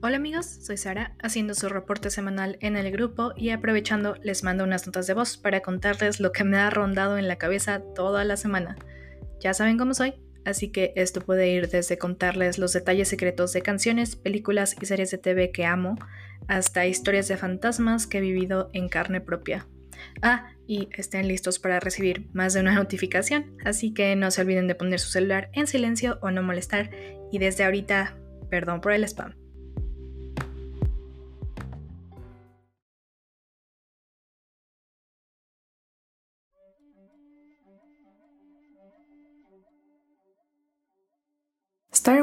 Hola amigos, soy Sara, haciendo su reporte semanal en el grupo y aprovechando les mando unas notas de voz para contarles lo que me ha rondado en la cabeza toda la semana. Ya saben cómo soy, así que esto puede ir desde contarles los detalles secretos de canciones, películas y series de TV que amo, hasta historias de fantasmas que he vivido en carne propia. Ah, y estén listos para recibir más de una notificación, así que no se olviden de poner su celular en silencio o no molestar, y desde ahorita, perdón por el spam.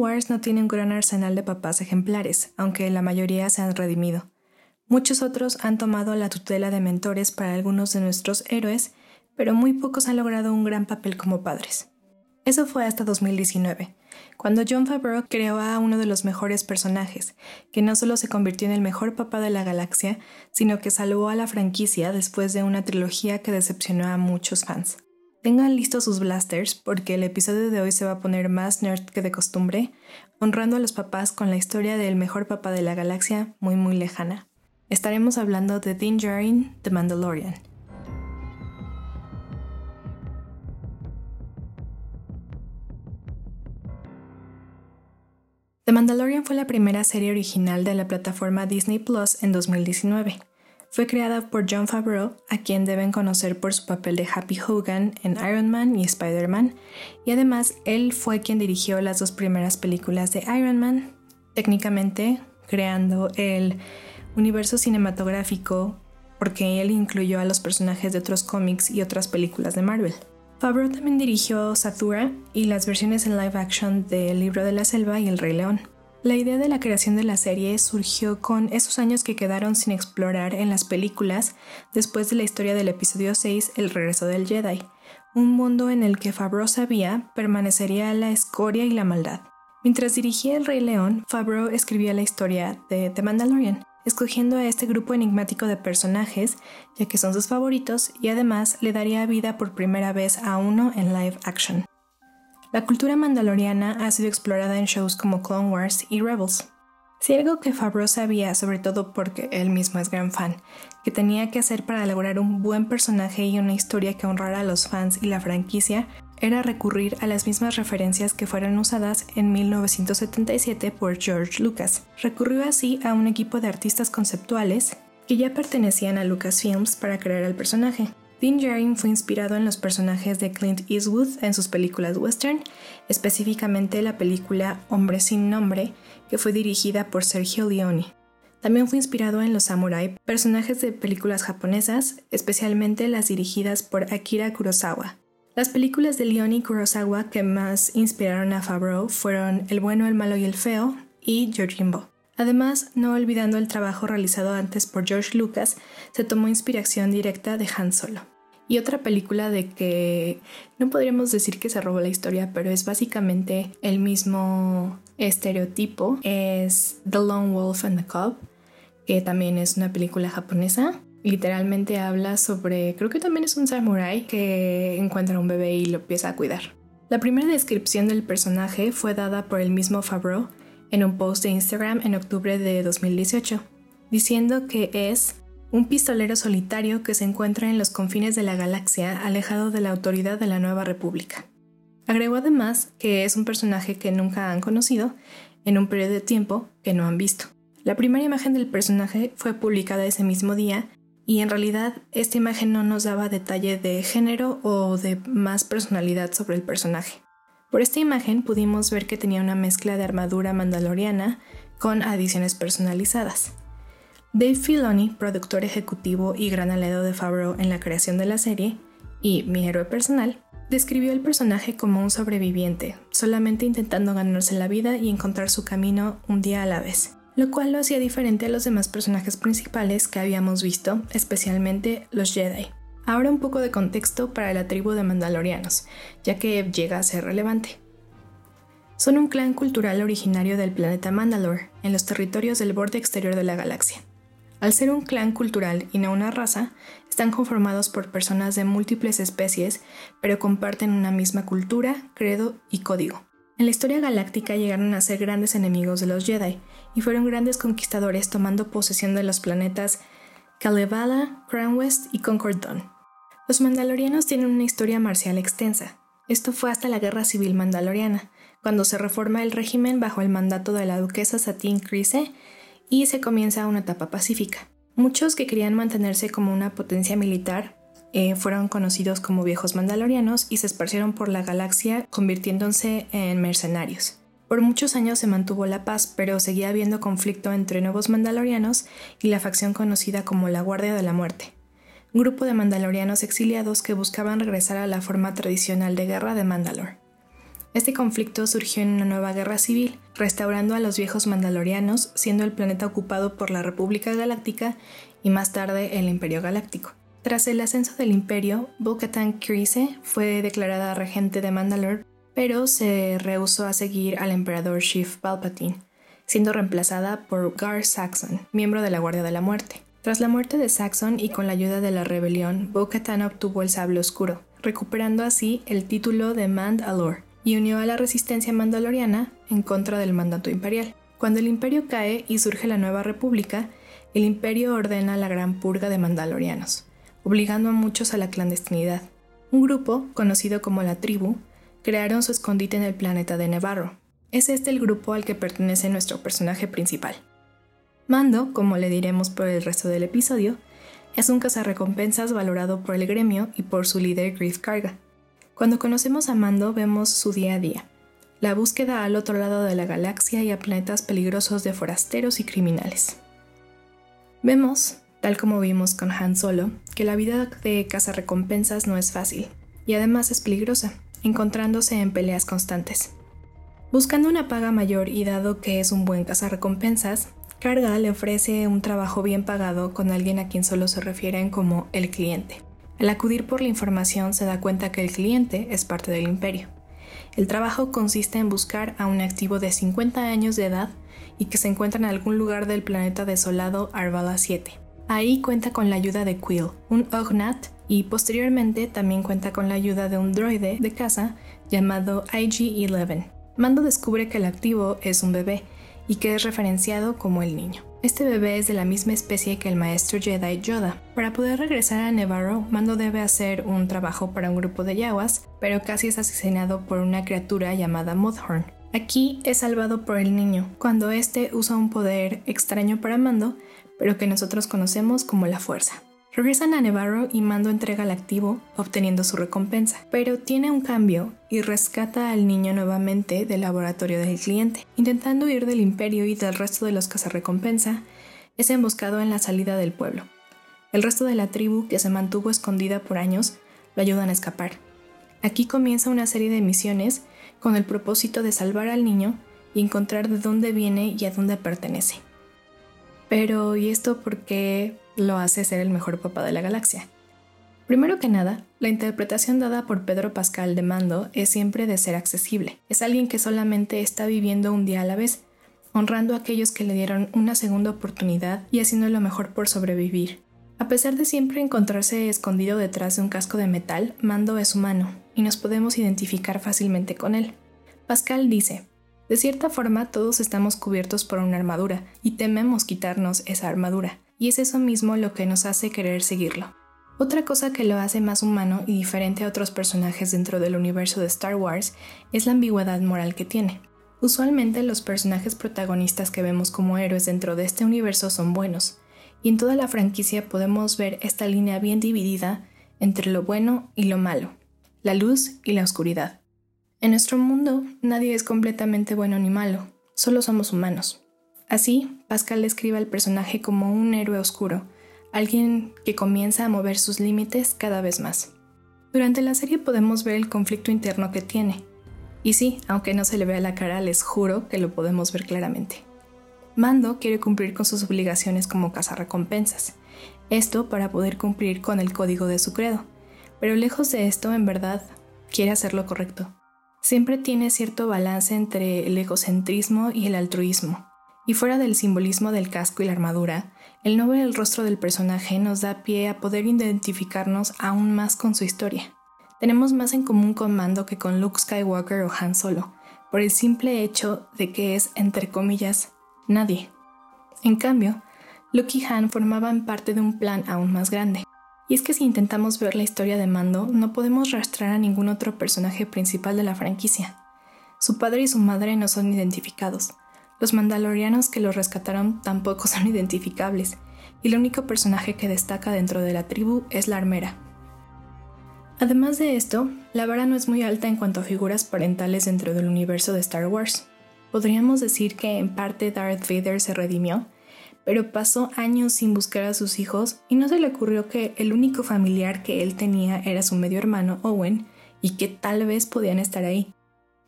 Wars no tiene un gran arsenal de papás ejemplares, aunque la mayoría se han redimido. Muchos otros han tomado la tutela de mentores para algunos de nuestros héroes, pero muy pocos han logrado un gran papel como padres. Eso fue hasta 2019, cuando John Favreau creó a uno de los mejores personajes, que no solo se convirtió en el mejor papá de la galaxia, sino que salvó a la franquicia después de una trilogía que decepcionó a muchos fans. Tengan listos sus blasters porque el episodio de hoy se va a poner más nerd que de costumbre, honrando a los papás con la historia del mejor papá de la galaxia muy muy lejana. Estaremos hablando de Din Djarin, The Mandalorian. The Mandalorian fue la primera serie original de la plataforma Disney Plus en 2019. Fue creada por John Favreau, a quien deben conocer por su papel de Happy Hogan en Iron Man y Spider-Man, y además él fue quien dirigió las dos primeras películas de Iron Man, técnicamente creando el universo cinematográfico porque él incluyó a los personajes de otros cómics y otras películas de Marvel. Favreau también dirigió Sathura y las versiones en live action de El libro de la selva y El rey león. La idea de la creación de la serie surgió con esos años que quedaron sin explorar en las películas después de la historia del episodio 6, El regreso del Jedi, un mundo en el que Favreau sabía permanecería la escoria y la maldad. Mientras dirigía El Rey León, Favreau escribía la historia de The Mandalorian, escogiendo a este grupo enigmático de personajes, ya que son sus favoritos, y además le daría vida por primera vez a uno en live action. La cultura mandaloriana ha sido explorada en shows como Clone Wars y Rebels. Si algo que Favreau sabía, sobre todo porque él mismo es gran fan, que tenía que hacer para lograr un buen personaje y una historia que honrara a los fans y la franquicia, era recurrir a las mismas referencias que fueron usadas en 1977 por George Lucas. Recurrió así a un equipo de artistas conceptuales que ya pertenecían a Lucasfilms para crear el personaje. Din Djarin fue inspirado en los personajes de Clint Eastwood en sus películas western, específicamente la película Hombre sin nombre, que fue dirigida por Sergio Leone. También fue inspirado en los samurai, personajes de películas japonesas, especialmente las dirigidas por Akira Kurosawa. Las películas de Leone y Kurosawa que más inspiraron a Favreau fueron El bueno, el malo y el feo y Yojimbo. Además, no olvidando el trabajo realizado antes por George Lucas, se tomó inspiración directa de Han Solo. Y otra película de que no podríamos decir que se robó la historia, pero es básicamente el mismo estereotipo, es The Lone Wolf and the Cub, que también es una película japonesa. Literalmente habla sobre, creo que también es un samurai que encuentra un bebé y lo empieza a cuidar. La primera descripción del personaje fue dada por el mismo Favreau en un post de Instagram en octubre de 2018, diciendo que es un pistolero solitario que se encuentra en los confines de la galaxia alejado de la autoridad de la nueva república. Agregó además que es un personaje que nunca han conocido en un periodo de tiempo que no han visto. La primera imagen del personaje fue publicada ese mismo día y en realidad esta imagen no nos daba detalle de género o de más personalidad sobre el personaje. Por esta imagen pudimos ver que tenía una mezcla de armadura mandaloriana con adiciones personalizadas. Dave Filoni, productor ejecutivo y gran aliado de Favreau en la creación de la serie, y mi héroe personal, describió el personaje como un sobreviviente, solamente intentando ganarse la vida y encontrar su camino un día a la vez, lo cual lo hacía diferente a los demás personajes principales que habíamos visto, especialmente los Jedi. Ahora un poco de contexto para la tribu de Mandalorianos, ya que llega a ser relevante. Son un clan cultural originario del planeta Mandalore, en los territorios del borde exterior de la galaxia. Al ser un clan cultural y no una raza, están conformados por personas de múltiples especies, pero comparten una misma cultura, credo y código. En la historia galáctica llegaron a ser grandes enemigos de los Jedi y fueron grandes conquistadores tomando posesión de los planetas Kalevala, Crown West y Concord Dawn. Los mandalorianos tienen una historia marcial extensa. Esto fue hasta la Guerra Civil Mandaloriana, cuando se reforma el régimen bajo el mandato de la duquesa Satine Kryze y se comienza una etapa pacífica. Muchos que querían mantenerse como una potencia militar eh, fueron conocidos como viejos mandalorianos y se esparcieron por la galaxia convirtiéndose en mercenarios. Por muchos años se mantuvo la paz, pero seguía habiendo conflicto entre nuevos mandalorianos y la facción conocida como la Guardia de la Muerte grupo de mandalorianos exiliados que buscaban regresar a la forma tradicional de guerra de Mandalor. Este conflicto surgió en una nueva guerra civil, restaurando a los viejos mandalorianos, siendo el planeta ocupado por la República Galáctica y más tarde el Imperio Galáctico. Tras el ascenso del Imperio, Bo-Katan Kryze fue declarada regente de Mandalore, pero se rehusó a seguir al emperador Sheev Palpatine, siendo reemplazada por Gar Saxon, miembro de la Guardia de la Muerte. Tras la muerte de Saxon y con la ayuda de la rebelión, Bo-Katan obtuvo el sable oscuro, recuperando así el título de Mand Alor, y unió a la resistencia mandaloriana en contra del mandato imperial. Cuando el imperio cae y surge la nueva república, el imperio ordena la gran purga de mandalorianos, obligando a muchos a la clandestinidad. Un grupo, conocido como la tribu, crearon su escondite en el planeta de Nevarro. Es este el grupo al que pertenece nuestro personaje principal. Mando, como le diremos por el resto del episodio, es un cazarrecompensas valorado por el gremio y por su líder Griff Karga. Cuando conocemos a Mando vemos su día a día, la búsqueda al otro lado de la galaxia y a planetas peligrosos de forasteros y criminales. Vemos, tal como vimos con Han Solo, que la vida de cazarrecompensas no es fácil, y además es peligrosa, encontrándose en peleas constantes. Buscando una paga mayor y dado que es un buen cazarrecompensas, Carga le ofrece un trabajo bien pagado con alguien a quien solo se refieren como el cliente. Al acudir por la información se da cuenta que el cliente es parte del imperio. El trabajo consiste en buscar a un activo de 50 años de edad y que se encuentra en algún lugar del planeta desolado Arvala 7. Ahí cuenta con la ayuda de Quill, un Ognat, y posteriormente también cuenta con la ayuda de un droide de casa llamado IG-11. Mando descubre que el activo es un bebé y que es referenciado como el niño. Este bebé es de la misma especie que el maestro Jedi Yoda. Para poder regresar a Nevarro, Mando debe hacer un trabajo para un grupo de yaguas, pero casi es asesinado por una criatura llamada Mudhorn. Aquí es salvado por el niño, cuando éste usa un poder extraño para Mando, pero que nosotros conocemos como la fuerza. Regresan a Nevarro y Mando entrega al activo, obteniendo su recompensa, pero tiene un cambio y rescata al niño nuevamente del laboratorio del cliente. Intentando huir del imperio y del resto de los cazarrecompensa, es emboscado en la salida del pueblo. El resto de la tribu, que se mantuvo escondida por años, lo ayudan a escapar. Aquí comienza una serie de misiones con el propósito de salvar al niño y encontrar de dónde viene y a dónde pertenece. Pero, ¿y esto por qué lo hace ser el mejor papá de la galaxia. Primero que nada, la interpretación dada por Pedro Pascal de Mando es siempre de ser accesible. Es alguien que solamente está viviendo un día a la vez, honrando a aquellos que le dieron una segunda oportunidad y haciendo lo mejor por sobrevivir. A pesar de siempre encontrarse escondido detrás de un casco de metal, Mando es humano, y nos podemos identificar fácilmente con él. Pascal dice, de cierta forma todos estamos cubiertos por una armadura, y tememos quitarnos esa armadura y es eso mismo lo que nos hace querer seguirlo. Otra cosa que lo hace más humano y diferente a otros personajes dentro del universo de Star Wars es la ambigüedad moral que tiene. Usualmente los personajes protagonistas que vemos como héroes dentro de este universo son buenos, y en toda la franquicia podemos ver esta línea bien dividida entre lo bueno y lo malo, la luz y la oscuridad. En nuestro mundo nadie es completamente bueno ni malo, solo somos humanos. Así, Pascal describe al personaje como un héroe oscuro, alguien que comienza a mover sus límites cada vez más. Durante la serie podemos ver el conflicto interno que tiene. Y sí, aunque no se le vea la cara, les juro que lo podemos ver claramente. Mando quiere cumplir con sus obligaciones como cazarrecompensas, esto para poder cumplir con el código de su credo, pero lejos de esto, en verdad, quiere hacer lo correcto. Siempre tiene cierto balance entre el egocentrismo y el altruismo, y fuera del simbolismo del casco y la armadura, el no ver el rostro del personaje nos da pie a poder identificarnos aún más con su historia. Tenemos más en común con Mando que con Luke Skywalker o Han Solo, por el simple hecho de que es, entre comillas, nadie. En cambio, Luke y Han formaban parte de un plan aún más grande. Y es que si intentamos ver la historia de Mando, no podemos rastrear a ningún otro personaje principal de la franquicia. Su padre y su madre no son identificados. Los mandalorianos que lo rescataron tampoco son identificables, y el único personaje que destaca dentro de la tribu es la armera. Además de esto, la vara no es muy alta en cuanto a figuras parentales dentro del universo de Star Wars. Podríamos decir que en parte Darth Vader se redimió, pero pasó años sin buscar a sus hijos y no se le ocurrió que el único familiar que él tenía era su medio hermano Owen y que tal vez podían estar ahí.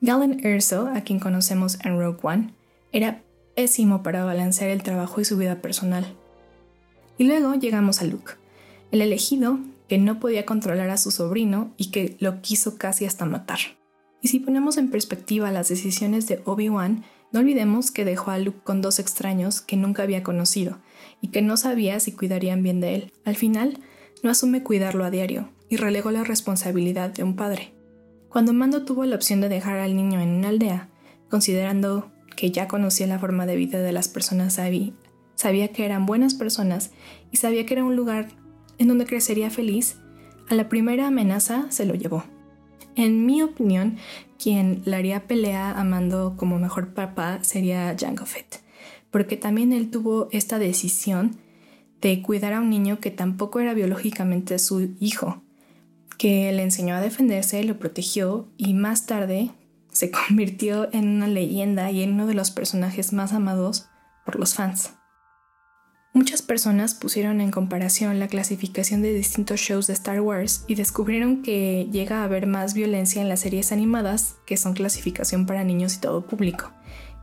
Galen Erso, a quien conocemos en Rogue One, era pésimo para balancear el trabajo y su vida personal. Y luego llegamos a Luke, el elegido que no podía controlar a su sobrino y que lo quiso casi hasta matar. Y si ponemos en perspectiva las decisiones de Obi-Wan, no olvidemos que dejó a Luke con dos extraños que nunca había conocido y que no sabía si cuidarían bien de él. Al final, no asume cuidarlo a diario y relegó la responsabilidad de un padre. Cuando Mando tuvo la opción de dejar al niño en una aldea, considerando que ya conocía la forma de vida de las personas Sabi, sabía que eran buenas personas y sabía que era un lugar en donde crecería feliz, a la primera amenaza se lo llevó. En mi opinión, quien le haría pelea a Mando como mejor papá sería Jango Fett, porque también él tuvo esta decisión de cuidar a un niño que tampoco era biológicamente su hijo, que le enseñó a defenderse, lo protegió y más tarde se convirtió en una leyenda y en uno de los personajes más amados por los fans. Muchas personas pusieron en comparación la clasificación de distintos shows de Star Wars y descubrieron que llega a haber más violencia en las series animadas, que son clasificación para niños y todo público,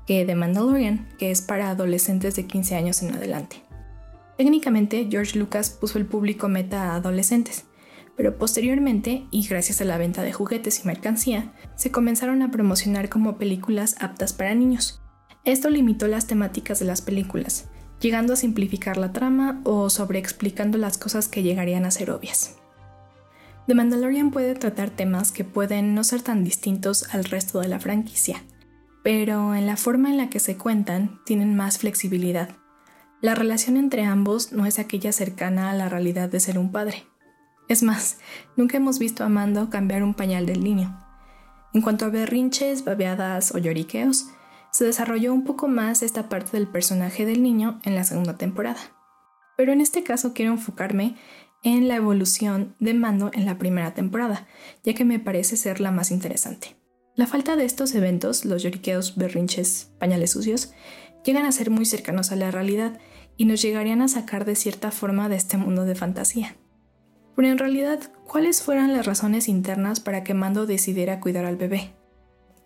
que The Mandalorian, que es para adolescentes de 15 años en adelante. Técnicamente, George Lucas puso el público meta a adolescentes, pero posteriormente, y gracias a la venta de juguetes y mercancía, se comenzaron a promocionar como películas aptas para niños. Esto limitó las temáticas de las películas, llegando a simplificar la trama o sobreexplicando las cosas que llegarían a ser obvias. The Mandalorian puede tratar temas que pueden no ser tan distintos al resto de la franquicia, pero en la forma en la que se cuentan tienen más flexibilidad. La relación entre ambos no es aquella cercana a la realidad de ser un padre, es más, nunca hemos visto a Mando cambiar un pañal del niño. En cuanto a berrinches, babeadas o lloriqueos, se desarrolló un poco más esta parte del personaje del niño en la segunda temporada. Pero en este caso quiero enfocarme en la evolución de Mando en la primera temporada, ya que me parece ser la más interesante. La falta de estos eventos, los lloriqueos, berrinches, pañales sucios, llegan a ser muy cercanos a la realidad y nos llegarían a sacar de cierta forma de este mundo de fantasía. Pero en realidad, ¿cuáles fueron las razones internas para que Mando decidiera cuidar al bebé?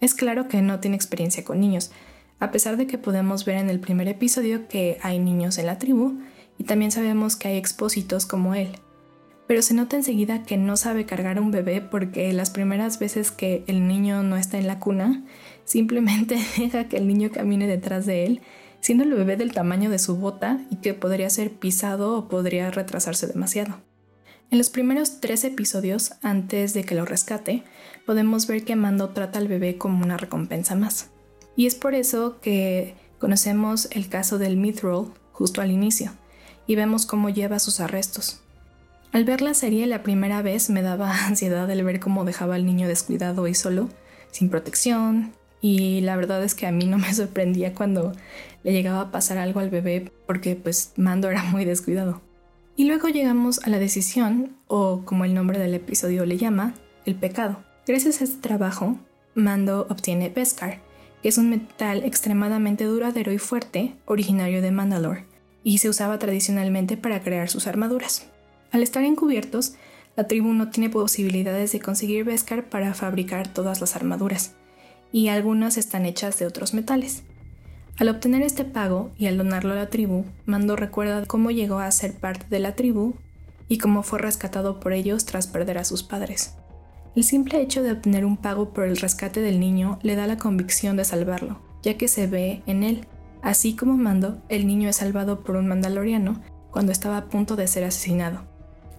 Es claro que no tiene experiencia con niños, a pesar de que podemos ver en el primer episodio que hay niños en la tribu y también sabemos que hay expósitos como él. Pero se nota enseguida que no sabe cargar un bebé porque las primeras veces que el niño no está en la cuna, simplemente deja que el niño camine detrás de él, siendo el bebé del tamaño de su bota y que podría ser pisado o podría retrasarse demasiado. En los primeros tres episodios, antes de que lo rescate, podemos ver que Mando trata al bebé como una recompensa más. Y es por eso que conocemos el caso del Mithril justo al inicio, y vemos cómo lleva sus arrestos. Al ver la serie la primera vez me daba ansiedad el ver cómo dejaba al niño descuidado y solo, sin protección, y la verdad es que a mí no me sorprendía cuando le llegaba a pasar algo al bebé porque pues Mando era muy descuidado. Y luego llegamos a la decisión, o como el nombre del episodio le llama, el pecado. Gracias a este trabajo, Mando obtiene Beskar, que es un metal extremadamente duradero y fuerte, originario de Mandalore, y se usaba tradicionalmente para crear sus armaduras. Al estar encubiertos, la tribu no tiene posibilidades de conseguir Beskar para fabricar todas las armaduras, y algunas están hechas de otros metales. Al obtener este pago y al donarlo a la tribu, Mando recuerda cómo llegó a ser parte de la tribu y cómo fue rescatado por ellos tras perder a sus padres. El simple hecho de obtener un pago por el rescate del niño le da la convicción de salvarlo, ya que se ve en él. Así como Mando, el niño es salvado por un mandaloriano cuando estaba a punto de ser asesinado.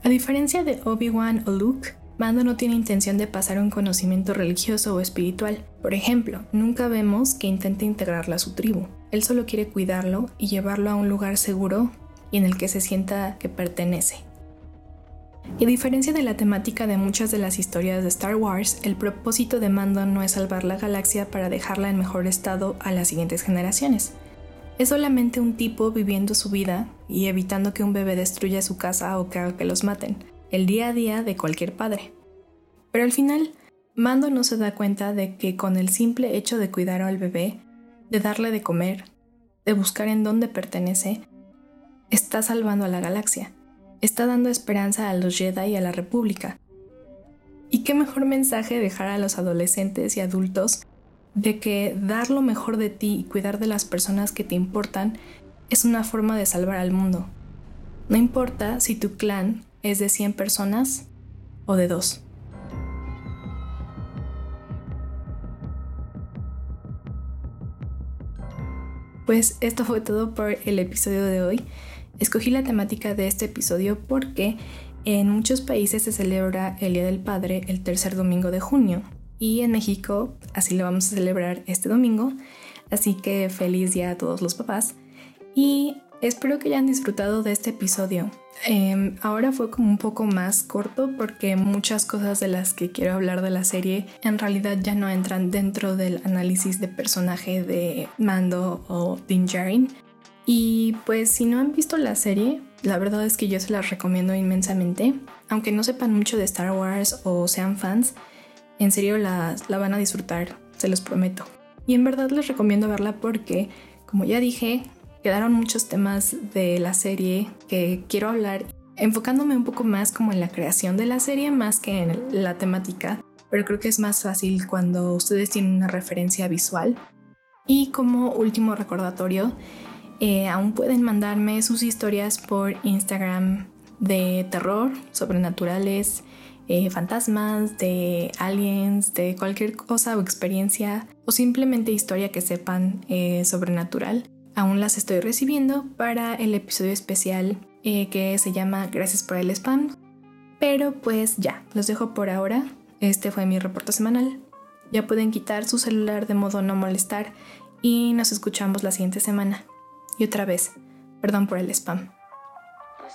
A diferencia de Obi-Wan o Luke, Mando no tiene intención de pasar un conocimiento religioso o espiritual. Por ejemplo, nunca vemos que intente integrarla a su tribu. Él solo quiere cuidarlo y llevarlo a un lugar seguro y en el que se sienta que pertenece. Y a diferencia de la temática de muchas de las historias de Star Wars, el propósito de Mando no es salvar la galaxia para dejarla en mejor estado a las siguientes generaciones. Es solamente un tipo viviendo su vida y evitando que un bebé destruya su casa o que haga que los maten el día a día de cualquier padre. Pero al final, Mando no se da cuenta de que con el simple hecho de cuidar al bebé, de darle de comer, de buscar en dónde pertenece, está salvando a la galaxia, está dando esperanza a los Jedi y a la República. ¿Y qué mejor mensaje dejar a los adolescentes y adultos de que dar lo mejor de ti y cuidar de las personas que te importan es una forma de salvar al mundo? No importa si tu clan es de 100 personas o de 2. Pues esto fue todo por el episodio de hoy. Escogí la temática de este episodio porque en muchos países se celebra el Día del Padre el tercer domingo de junio y en México así lo vamos a celebrar este domingo. Así que feliz día a todos los papás y espero que hayan disfrutado de este episodio. Em, ahora fue como un poco más corto porque muchas cosas de las que quiero hablar de la serie en realidad ya no entran dentro del análisis de personaje de Mando o Din Djarin. Y pues si no han visto la serie, la verdad es que yo se la recomiendo inmensamente. Aunque no sepan mucho de Star Wars o sean fans, en serio la, la van a disfrutar, se los prometo. Y en verdad les recomiendo verla porque, como ya dije, quedaron muchos temas de la serie que quiero hablar, enfocándome un poco más como en la creación de la serie más que en la temática, pero creo que es más fácil cuando ustedes tienen una referencia visual. Y como último recordatorio, eh, aún pueden mandarme sus historias por Instagram de terror, sobrenaturales, eh, fantasmas, de aliens, de cualquier cosa o experiencia o simplemente historia que sepan eh, sobrenatural. Aún las estoy recibiendo para el episodio especial eh, que se llama Gracias por el spam. Pero pues ya, los dejo por ahora. Este fue mi reporte semanal. Ya pueden quitar su celular de modo no molestar y nos escuchamos la siguiente semana. Y otra vez, perdón por el spam. Pues